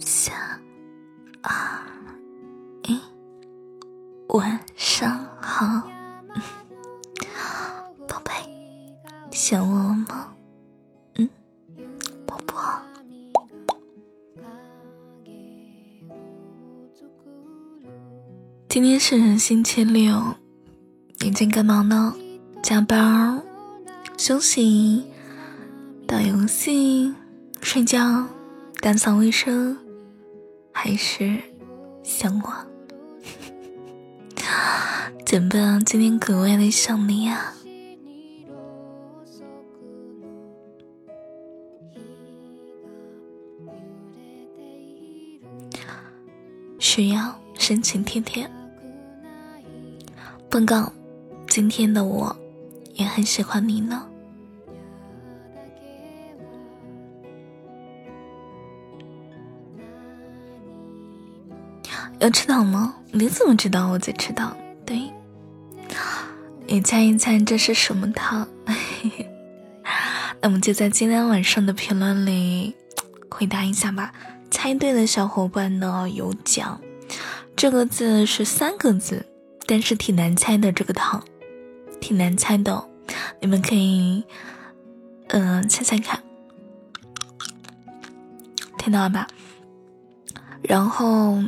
三、二、一，晚上好，宝贝，想我了吗？嗯，宝宝。今天是星期六，你在干嘛呢？加班、休息、打游戏、睡觉、打扫卫生，还是想我？怎么今天格外的想你啊？需要深情贴贴。报告，今天的我也很喜欢你呢。要迟到吗？你怎么知道我在迟到？对，你猜一猜这是什么汤？那么就在今天晚上的评论里回答一下吧。猜对的小伙伴呢有奖。这个字是三个字。但是挺难猜的，这个汤挺难猜的，你们可以，嗯，猜猜看，听到了吧？然后，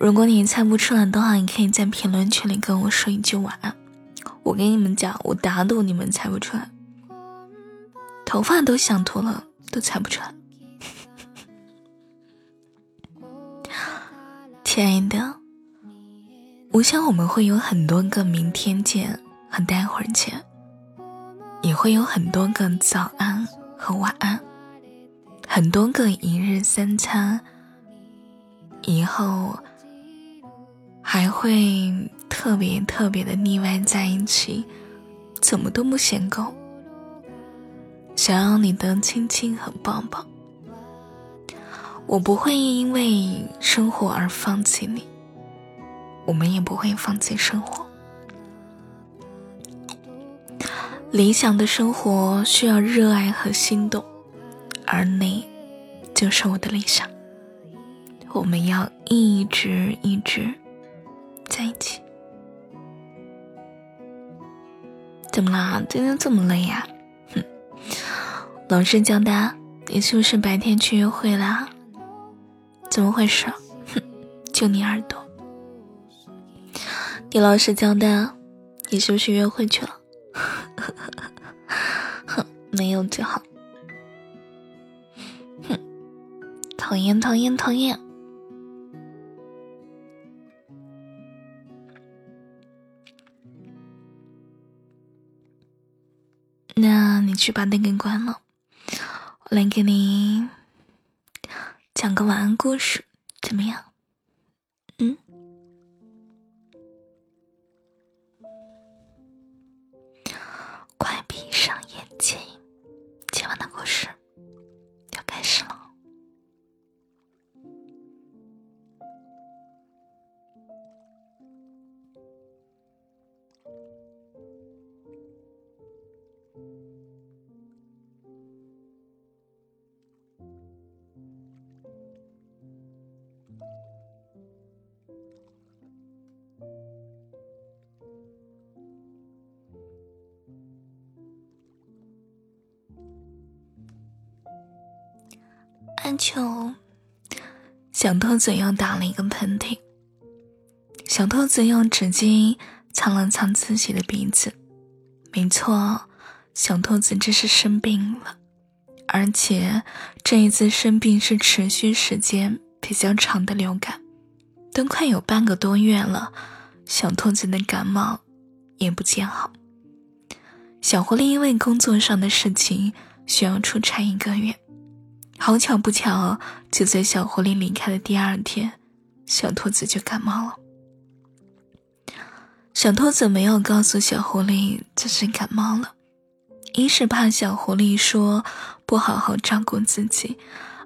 如果你猜不出来的话，你可以在评论区里跟我说一句晚安。我跟你们讲，我打赌你们猜不出来，头发都想秃了，都猜不出来。亲爱的，我想我们会有很多个明天见和待会儿见，也会有很多个早安和晚安，很多个一日三餐，以后还会特别特别的腻歪在一起，怎么都不嫌够，想要你的亲亲和抱抱。我不会因为生活而放弃你，我们也不会放弃生活。理想的生活需要热爱和心动，而你就是我的理想。我们要一直一直在一起。怎么啦？今天这么累呀？哼，老师交代，你是不是白天去约会啦？怎么回事？哼，就你耳朵。你老实交代，你是不是约会去了？哼，没有就好。哼，讨厌讨厌讨厌。去把灯给关了，我来给你。讲个晚安故事，怎么样？嗯，快闭上眼睛，今晚的故事要开始了。安秋，小兔子又打了一个喷嚏。小兔子用纸巾擦了擦自己的鼻子。没错，小兔子这是生病了，而且这一次生病是持续时间比较长的流感，都快有半个多月了。小兔子的感冒也不见好。小狐狸因为工作上的事情需要出差一个月。好巧不巧，就在小狐狸离开的第二天，小兔子就感冒了。小兔子没有告诉小狐狸自己感冒了，一是怕小狐狸说不好好照顾自己，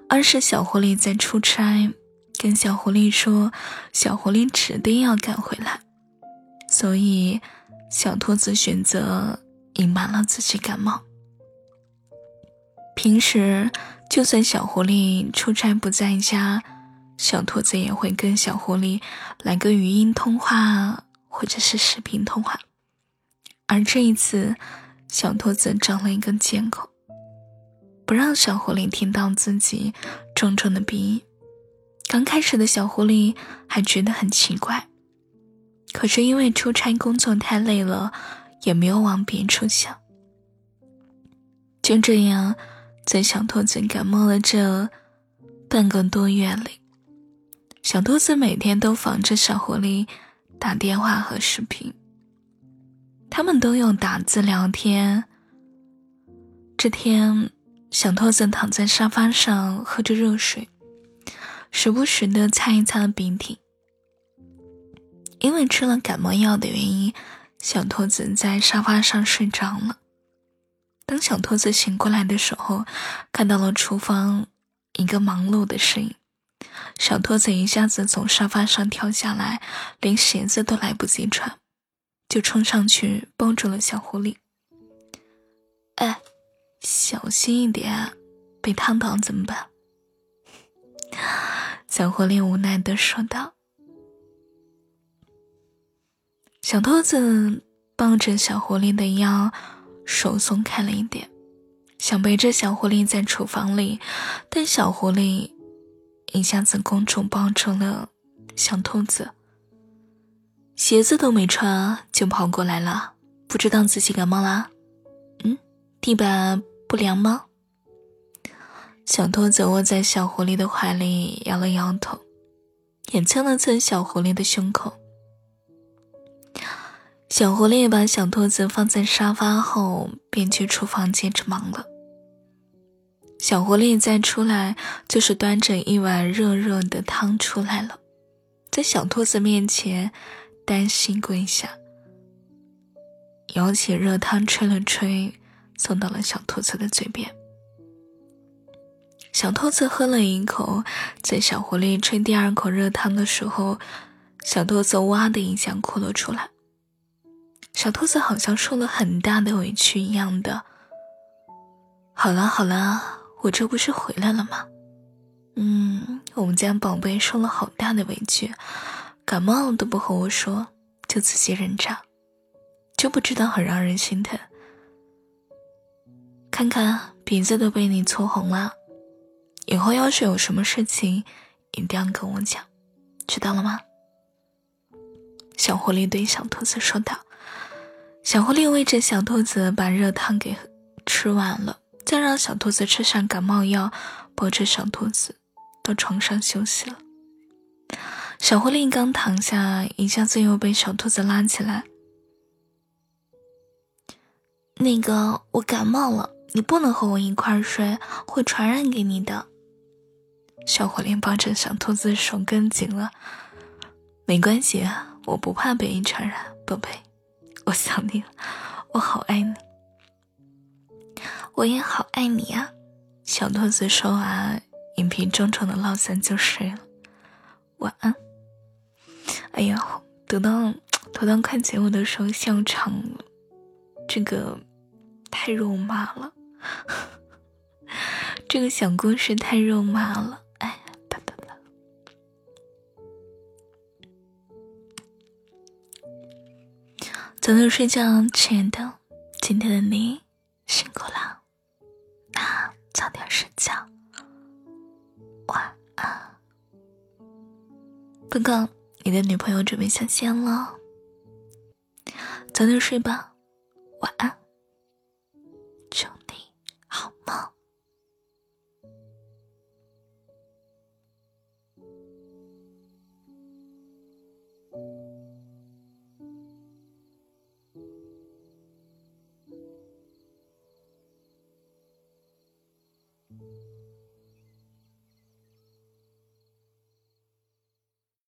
二是小狐狸在出差，跟小狐狸说小狐狸指定要赶回来，所以小兔子选择隐瞒了自己感冒。平时。就算小狐狸出差不在家，小兔子也会跟小狐狸来个语音通话或者是视频通话。而这一次，小兔子找了一个借口，不让小狐狸听到自己重重的鼻音。刚开始的小狐狸还觉得很奇怪，可是因为出差工作太累了，也没有往别处想。就这样，在小兔子感冒了这半个多月里，小兔子每天都防着小狐狸打电话和视频。他们都用打字聊天。这天，小兔子躺在沙发上喝着热水，时不时的擦一擦鼻涕。因为吃了感冒药的原因，小兔子在沙发上睡着了。当小兔子醒过来的时候，看到了厨房一个忙碌的身影。小兔子一下子从沙发上跳下来，连鞋子都来不及穿，就冲上去抱住了小狐狸。哎，小心一点，被烫到怎么办？小狐狸无奈的说道。小兔子抱着小狐狸的腰。手松开了一点，想背着小狐狸在厨房里，但小狐狸一下子公主抱住了小兔子，鞋子都没穿就跑过来了，不知道自己感冒啦？嗯，地板不凉吗？小兔子窝在小狐狸的怀里，摇了摇头，也蹭了蹭小狐狸的胸口。小狐狸把小兔子放在沙发后，便去厨房接着忙了。小狐狸再出来，就是端着一碗热热的汤出来了，在小兔子面前单膝跪下，舀起热汤吹了吹，送到了小兔子的嘴边。小兔子喝了一口，在小狐狸吹第二口热汤的时候，小兔子哇的一下哭了出来。小兔子好像受了很大的委屈一样的。好了好了，我这不是回来了吗？嗯，我们家宝贝受了好大的委屈，感冒都不和我说，就自己忍着，就不知道很让人心疼。看看鼻子都被你搓红了，以后要是有什么事情，一定要跟我讲，知道了吗？小狐狸对小兔子说道。小狐狸喂着小兔子，把热汤给吃完了，再让小兔子吃上感冒药，抱着小兔子到床上休息了。小狐狸刚躺下，一下子又被小兔子拉起来。那个，我感冒了，你不能和我一块睡，会传染给你的。小狐狸抱着小兔子手更紧了。没关系，我不怕被你传染，宝贝。我想你了，我好爱你，我也好爱你啊！小兔子说完，眼皮重重的落下就睡了。晚安。哎呀，等到等到快结尾的时候，笑场了，这个太肉麻了，这个小故事太肉麻了。早点睡觉，亲爱的。今天的你辛苦了，那早点睡觉，晚安。哥哥你的女朋友准备下线了，早点睡吧，晚安。